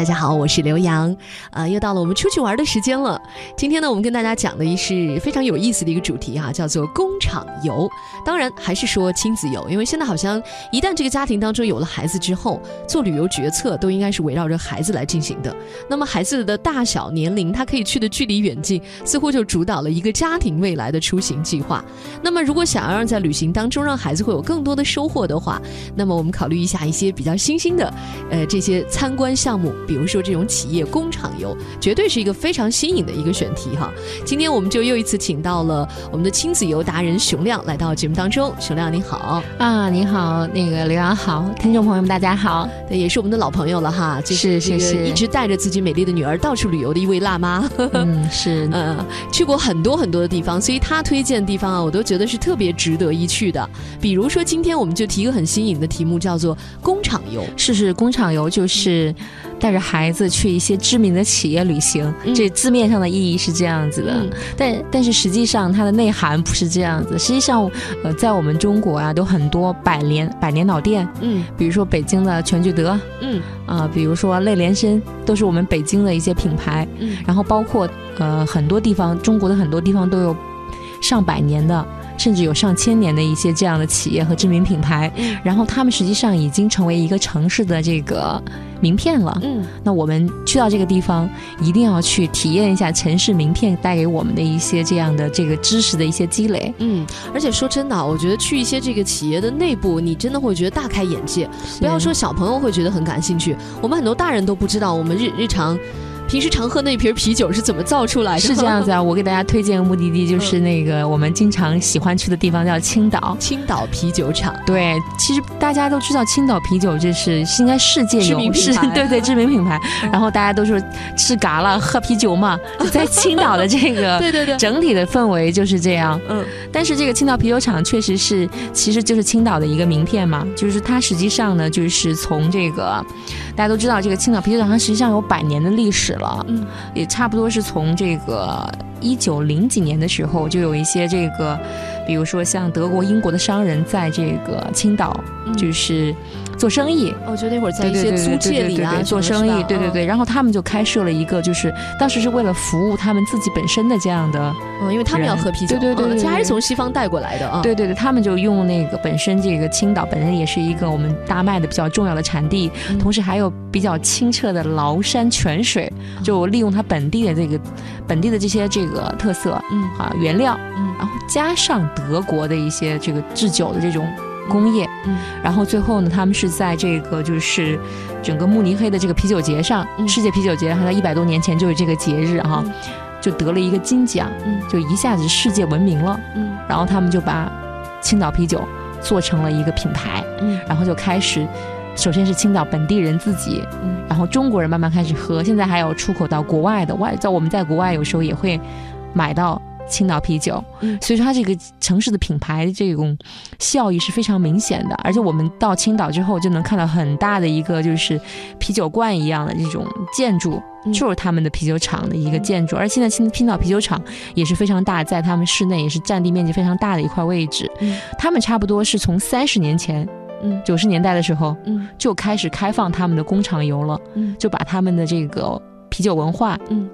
大家好，我是刘洋，啊，又到了我们出去玩的时间了。今天呢，我们跟大家讲的一是非常有意思的一个主题啊，叫做工厂游。当然还是说亲子游，因为现在好像一旦这个家庭当中有了孩子之后，做旅游决策都应该是围绕着孩子来进行的。那么孩子的大小、年龄，他可以去的距离远近，似乎就主导了一个家庭未来的出行计划。那么如果想要让在旅行当中让孩子会有更多的收获的话，那么我们考虑一下一些比较新兴的，呃，这些参观项目。比如说这种企业工厂游，绝对是一个非常新颖的一个选题哈。今天我们就又一次请到了我们的亲子游达人熊亮来到节目当中。熊亮你好啊，你好，那个刘洋好，听众朋友们大家好，对，也是我们的老朋友了哈，就是这个一直带着自己美丽的女儿到处旅游的一位辣妈。嗯，是，嗯，去过很多很多的地方，所以她推荐的地方啊，我都觉得是特别值得一去的。比如说今天我们就提一个很新颖的题目，叫做工厂游。是是，工厂游就是带着。孩子去一些知名的企业旅行，这字面上的意义是这样子的，但但是实际上它的内涵不是这样子。实际上，呃，在我们中国啊，都很多百年百年老店，嗯，比如说北京的全聚德，嗯，啊，比如说类联升，都是我们北京的一些品牌，嗯，然后包括呃很多地方，中国的很多地方都有上百年的。甚至有上千年的一些这样的企业和知名品牌，然后他们实际上已经成为一个城市的这个名片了。嗯，那我们去到这个地方，一定要去体验一下城市名片带给我们的一些这样的这个知识的一些积累。嗯，而且说真的，我觉得去一些这个企业的内部，你真的会觉得大开眼界。不要说小朋友会觉得很感兴趣，我们很多大人都不知道，我们日日常。平时常喝那瓶啤酒是怎么造出来的？是这样子啊，我给大家推荐个目的地，就是那个我们经常喜欢去的地方，叫青岛。青岛啤酒厂。对，其实大家都知道青岛啤酒这是应该世界知名品牌，对对，知名品牌。然后大家都说吃嘎了喝啤酒嘛，在青岛的这个对对对，整体的氛围就是这样。嗯，但是这个青岛啤酒厂确实是，其实就是青岛的一个名片嘛，就是它实际上呢，就是从这个大家都知道，这个青岛啤酒厂它实际上有百年的历史。了，嗯，也差不多是从这个一九零几年的时候，就有一些这个，比如说像德国、英国的商人在这个青岛，就是。做生意，我觉得那会儿在一些租界里啊做生意，对对对，然后他们就开设了一个，就是当时是为了服务他们自己本身的这样的，嗯，因为他们要喝啤酒，对对对，其实还是从西方带过来的啊，对对对，他们就用那个本身这个青岛本身也是一个我们大麦的比较重要的产地，同时还有比较清澈的崂山泉水，就利用它本地的这个本地的这些这个特色，嗯啊原料，嗯，然后加上德国的一些这个制酒的这种。工业，嗯，然后最后呢，他们是在这个就是整个慕尼黑的这个啤酒节上，世界啤酒节，还在一百多年前就是这个节日哈，就得了一个金奖，嗯，就一下子世界闻名了，嗯，然后他们就把青岛啤酒做成了一个品牌，嗯，然后就开始，首先是青岛本地人自己，嗯，然后中国人慢慢开始喝，现在还有出口到国外的外，在我们在国外有时候也会买到。青岛啤酒，所以说它这个城市的品牌这种效益是非常明显的，而且我们到青岛之后就能看到很大的一个就是啤酒罐一样的这种建筑，就是他们的啤酒厂的一个建筑，而现在青青岛啤酒厂也是非常大，在他们室内也是占地面积非常大的一块位置，他们差不多是从三十年前，嗯，九十年代的时候，嗯，就开始开放他们的工厂游了，嗯，就把他们的这个啤酒文化，嗯。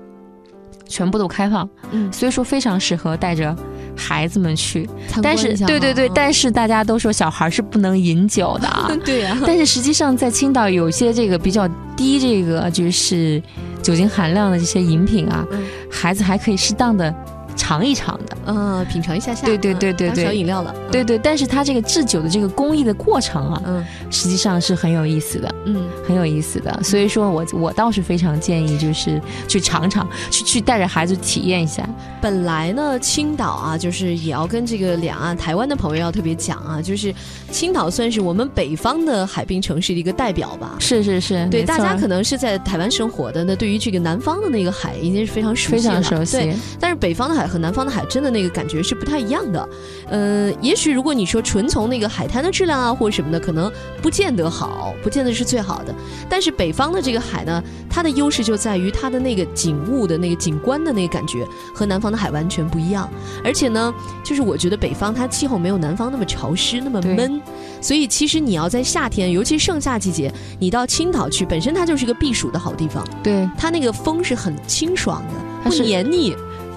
全部都开放，嗯，所以说非常适合带着孩子们去。但是，对对对，但是大家都说小孩是不能饮酒的啊。对呀。但是实际上，在青岛有些这个比较低这个就是酒精含量的这些饮品啊，孩子还可以适当的。尝一尝的，嗯，品尝一下下，对对对对对，小饮料了，对对，但是它这个制酒的这个工艺的过程啊，嗯，实际上是很有意思的，嗯，很有意思的，所以说我我倒是非常建议，就是去尝尝，去去带着孩子体验一下。本来呢，青岛啊，就是也要跟这个两岸台湾的朋友要特别讲啊，就是青岛算是我们北方的海滨城市的一个代表吧。是是是，对，大家可能是在台湾生活的，那对于这个南方的那个海，已经是非常熟悉非常熟悉。对，但是北方的海。海和南方的海真的那个感觉是不太一样的。呃，也许如果你说纯从那个海滩的质量啊或者什么的，可能不见得好，不见得是最好的。但是北方的这个海呢，它的优势就在于它的那个景物的那个景观的那个感觉和南方的海完全不一样。而且呢，就是我觉得北方它气候没有南方那么潮湿那么闷，所以其实你要在夏天，尤其盛夏季节，你到青岛去，本身它就是个避暑的好地方。对，它那个风是很清爽的，不黏腻。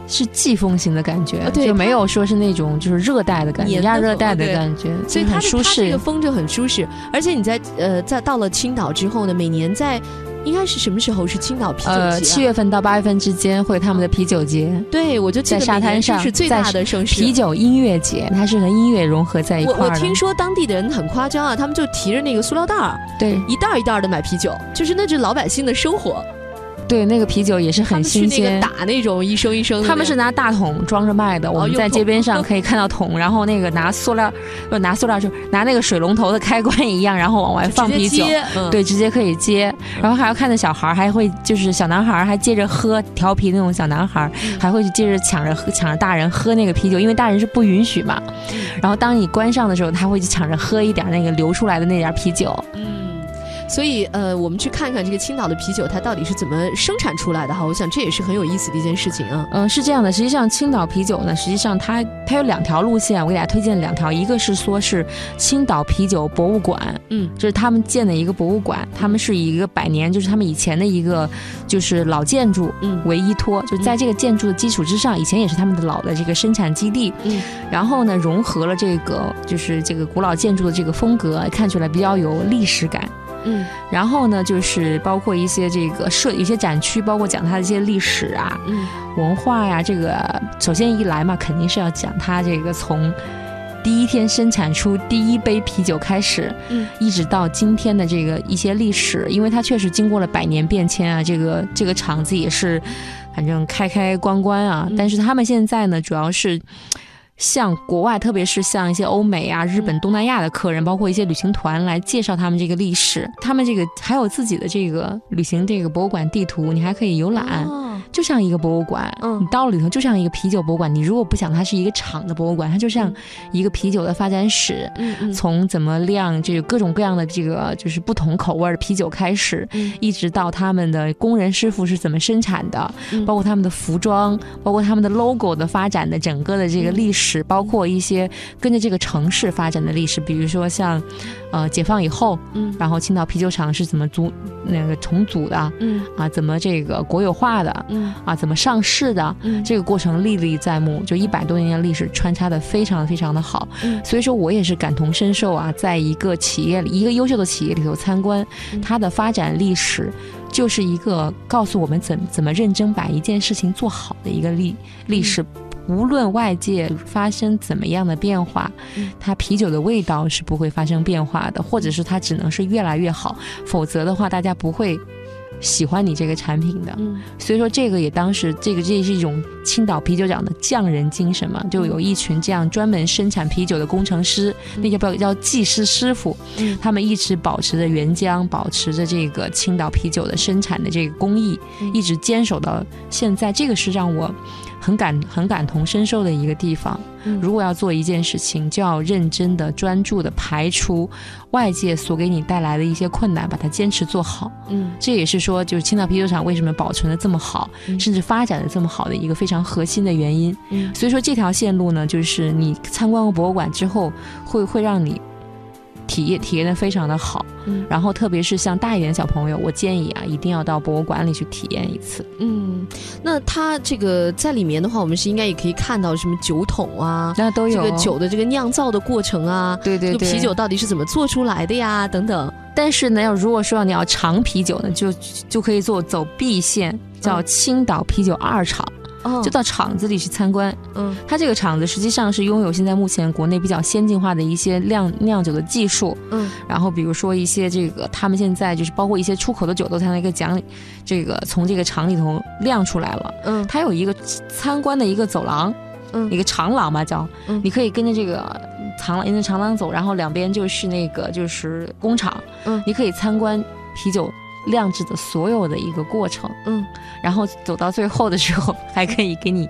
是季风型的感觉，就没有说是那种就是热带的感觉，亚热带的感觉，所以它舒适。这个风就很舒适，而且你在呃在到了青岛之后呢，每年在应该是什么时候是青岛啤酒节？呃，七月份到八月份之间会有他们的啤酒节。对，我就在沙滩上是最大的盛事，啤酒音乐节，它是和音乐融合在一块儿。我我听说当地的人很夸张啊，他们就提着那个塑料袋儿，对，一袋一袋的买啤酒，就是那是老百姓的生活。对，那个啤酒也是很新鲜，打那种一升一升。他们是拿大桶装着卖的，我们在街边上可以看到桶，然后那个拿塑料，不拿塑料就拿那个水龙头的开关一样，然后往外放啤酒，对，直接可以接。然后还要看到小孩还会就是小男孩还接着喝，调皮那种小男孩还会去接着抢着喝，抢着大人喝那个啤酒，因为大人是不允许嘛。然后当你关上的时候，他会去抢着喝一点那个流出来的那点啤酒。所以，呃，我们去看看这个青岛的啤酒，它到底是怎么生产出来的哈？我想这也是很有意思的一件事情啊。嗯，是这样的，实际上青岛啤酒呢，实际上它它有两条路线，我给大家推荐两条，一个是说是青岛啤酒博物馆，嗯，这是他们建的一个博物馆，他们是以一个百年，就是他们以前的一个就是老建筑嗯为依托，就在这个建筑的基础之上，以前也是他们的老的这个生产基地，嗯，然后呢，融合了这个就是这个古老建筑的这个风格，看出来比较有历史感。嗯，然后呢，就是包括一些这个设一些展区，包括讲它的一些历史啊、嗯文化呀。这个首先一来嘛，肯定是要讲它这个从第一天生产出第一杯啤酒开始，嗯，一直到今天的这个一些历史，因为它确实经过了百年变迁啊。这个这个厂子也是，反正开开关关啊。但是他们现在呢，主要是。向国外，特别是像一些欧美啊、日本、东南亚的客人，包括一些旅行团来介绍他们这个历史。他们这个还有自己的这个旅行这个博物馆地图，你还可以游览。就像一个博物馆，嗯，你到了里头就像一个啤酒博物馆。你如果不想它是一个厂的博物馆，它就像一个啤酒的发展史，嗯嗯，从怎么酿这个各种各样的这个就是不同口味的啤酒开始，一直到他们的工人师傅是怎么生产的，包括他们的服装，包括他们的 logo 的发展的整个的这个历史，包括一些跟着这个城市发展的历史，比如说像。呃，解放以后，嗯，然后青岛啤酒厂是怎么组那个重组的，嗯，啊，怎么这个国有化的，嗯，啊，怎么上市的，嗯，这个过程历历在目，就一百多年的历史穿插的非常非常的好，嗯，所以说我也是感同身受啊，在一个企业里，一个优秀的企业里头参观，它的发展历史，就是一个告诉我们怎怎么认真把一件事情做好的一个历历史。无论外界发生怎么样的变化，它啤酒的味道是不会发生变化的，或者是它只能是越来越好，否则的话，大家不会喜欢你这个产品的。所以说，这个也当时这个这也是一种青岛啤酒厂的匠人精神嘛，就有一群这样专门生产啤酒的工程师，那叫不叫技师师傅，他们一直保持着原浆，保持着这个青岛啤酒的生产的这个工艺，一直坚守到现在。这个是让我。很感很感同身受的一个地方。如果要做一件事情，就要认真的、专注的排除外界所给你带来的一些困难，把它坚持做好。嗯，这也是说，就是青岛啤酒厂为什么保存的这么好，甚至发展的这么好的一个非常核心的原因。嗯，所以说这条线路呢，就是你参观过博物馆之后，会会让你。体验体验的非常的好，嗯，然后特别是像大一点的小朋友，我建议啊，一定要到博物馆里去体验一次。嗯，那它这个在里面的话，我们是应该也可以看到什么酒桶啊，那都有这个酒的这个酿造的过程啊，对对对，啤酒到底是怎么做出来的呀，等等。但是呢，要如果说你要尝啤酒呢，就就可以做走 B 线，叫青岛啤酒二厂。就到厂子里去参观，嗯，它这个厂子实际上是拥有现在目前国内比较先进化的一些酿酿酒的技术，嗯，然后比如说一些这个他们现在就是包括一些出口的酒都在那个奖，这个从这个厂里头酿出来了，嗯，它有一个参观的一个走廊，嗯，一个长廊吧叫，嗯，你可以跟着这个长廊沿着长廊走，然后两边就是那个就是工厂，嗯，你可以参观啤酒。酿制的所有的一个过程，嗯，然后走到最后的时候，还可以给你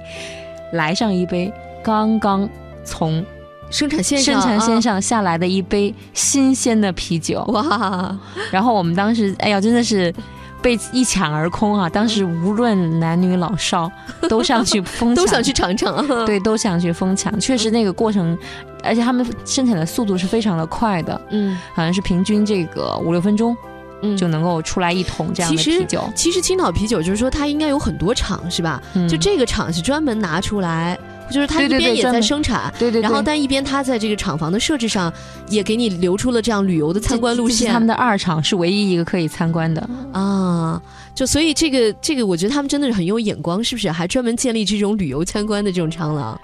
来上一杯刚刚从生产线生产线啊上下来的一杯新鲜的啤酒。哇，然后我们当时，哎呀，真的是被一抢而空啊！当时无论男女老少 都上去疯抢，都想去尝尝啊。对，都想去疯抢。确实那个过程，而且他们生产的速度是非常的快的，嗯好像是平均这个五六分钟嗯，就能够出来一桶这样的啤酒。其实青岛啤酒就是说它应该有很多厂是吧？嗯就这个厂是专门拿出来，就是它一边也在生产。对对对，然后，但一边它在这个厂房的设置上，也给你留出了这样旅游的参观路线。是他们的二厂是唯一一个可以参观的。啊，就所以这个这个，我觉得他们真的是很有眼光，是不是？还专门建立这种旅游参观的这种长廊，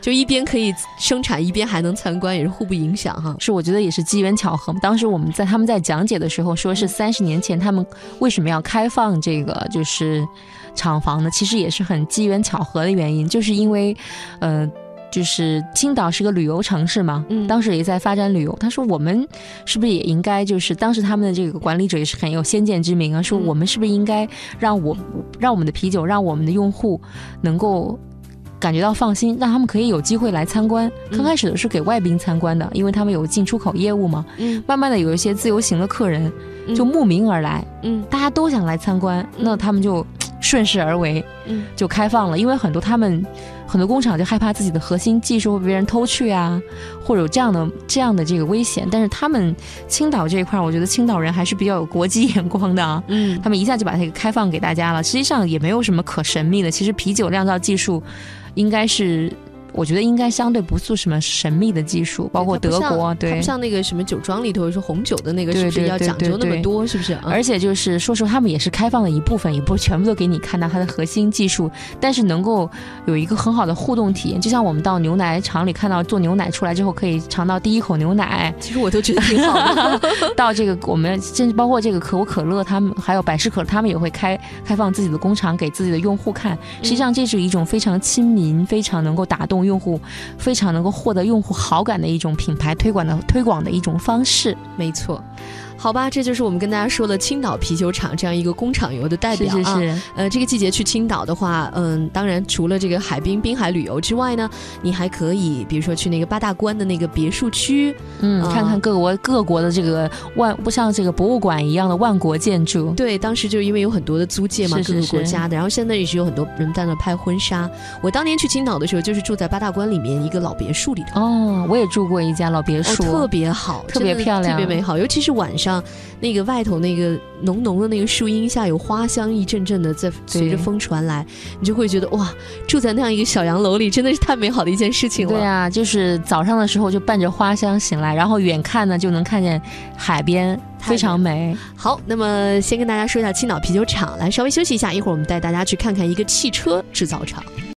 就一边可以生产，一边还能参观，也是互不影响哈。是我觉得也是机缘巧合。当时我们在他们在讲解的时候，说是嗯三十年前他们为什么要开放这个就是厂房呢？其实也是很机缘巧合的原因，就是因为，呃。就是青岛是个旅游城市嘛，嗯当时也在发展旅游。他说我们是不是也应该就是当时他们的这个管理者也是很有先见之明啊，说嗯我们是不是应该让我让我们的啤酒让我们的用户能够感觉到放心，让他们可以有机会来参观。嗯刚开始的是给外宾参观的，因为他们有进出口业务嘛。嗯慢慢的有一些自由行的客人嗯就慕名而来，嗯大家都想来参观，那他们就顺势而为，嗯就开放了。因为很多他们很多工厂就害怕自己的核心技术会被别人偷去啊，或者有这样的这样的这个危险。但是他们青岛这一块儿，我觉得青岛人还是比较有国际眼光的啊。嗯他们一下就把这个开放给大家了，实际上也没有什么可神秘的。其实啤酒酿造技术应该是，我觉得应该相对不是什么神秘的技术，包括德国，它对不，像那个什么酒庄里头说红酒的那个，是不是要讲究那么多？是不是？嗯而且就是说实话，他们也是开放的一部分，也不全部都给你看到它的核心技术，但是能够有一个很好的互动体验。就像我们到牛奶厂里看到做牛奶出来之后，可以尝到第一口牛奶，其实我都觉得挺好的。到这个我们甚至包括这个可口可乐，他们还有百事可乐，他们也会开开放自己的工厂给自己的用户看。实际上，这是一种非常亲民、非常能够打动用户、非常能够获得用户好感的一种品牌推广的推广的一种方式。没错。好吧，这就是我们跟大家说的青岛啤酒厂这样一个工厂游的代表啊。是是，呃，这个季节去青岛的话，嗯，当然除了这个海滨滨海旅游之外呢，你还可以比如说去那个八大关的那个别墅区，嗯，啊看看各国各国的这个万不像这个博物馆一样的万国建筑。对，当时就因为有很多的租界嘛，各个国家的，然后现在也是有很多人在那拍婚纱。我当年去青岛的时候，就是住在八大关里面一个老别墅里头。哦，我也住过一家老别哦，墅，特别好，特别漂亮特别美好。尤其是晚上，那个外头那个浓浓的那个树荫下，有花香一阵阵的在随着风传来，你就会觉得哇，住在那样一个小洋楼里，真的是太美好的一件事情了。对啊，就是早上的时候就伴着花香醒来，然后远看呢就能看见海边，非常美。好，那么先跟大家说一下青岛啤酒厂，来稍微休息一下，一会儿我们带大家去看看一个汽车制造厂。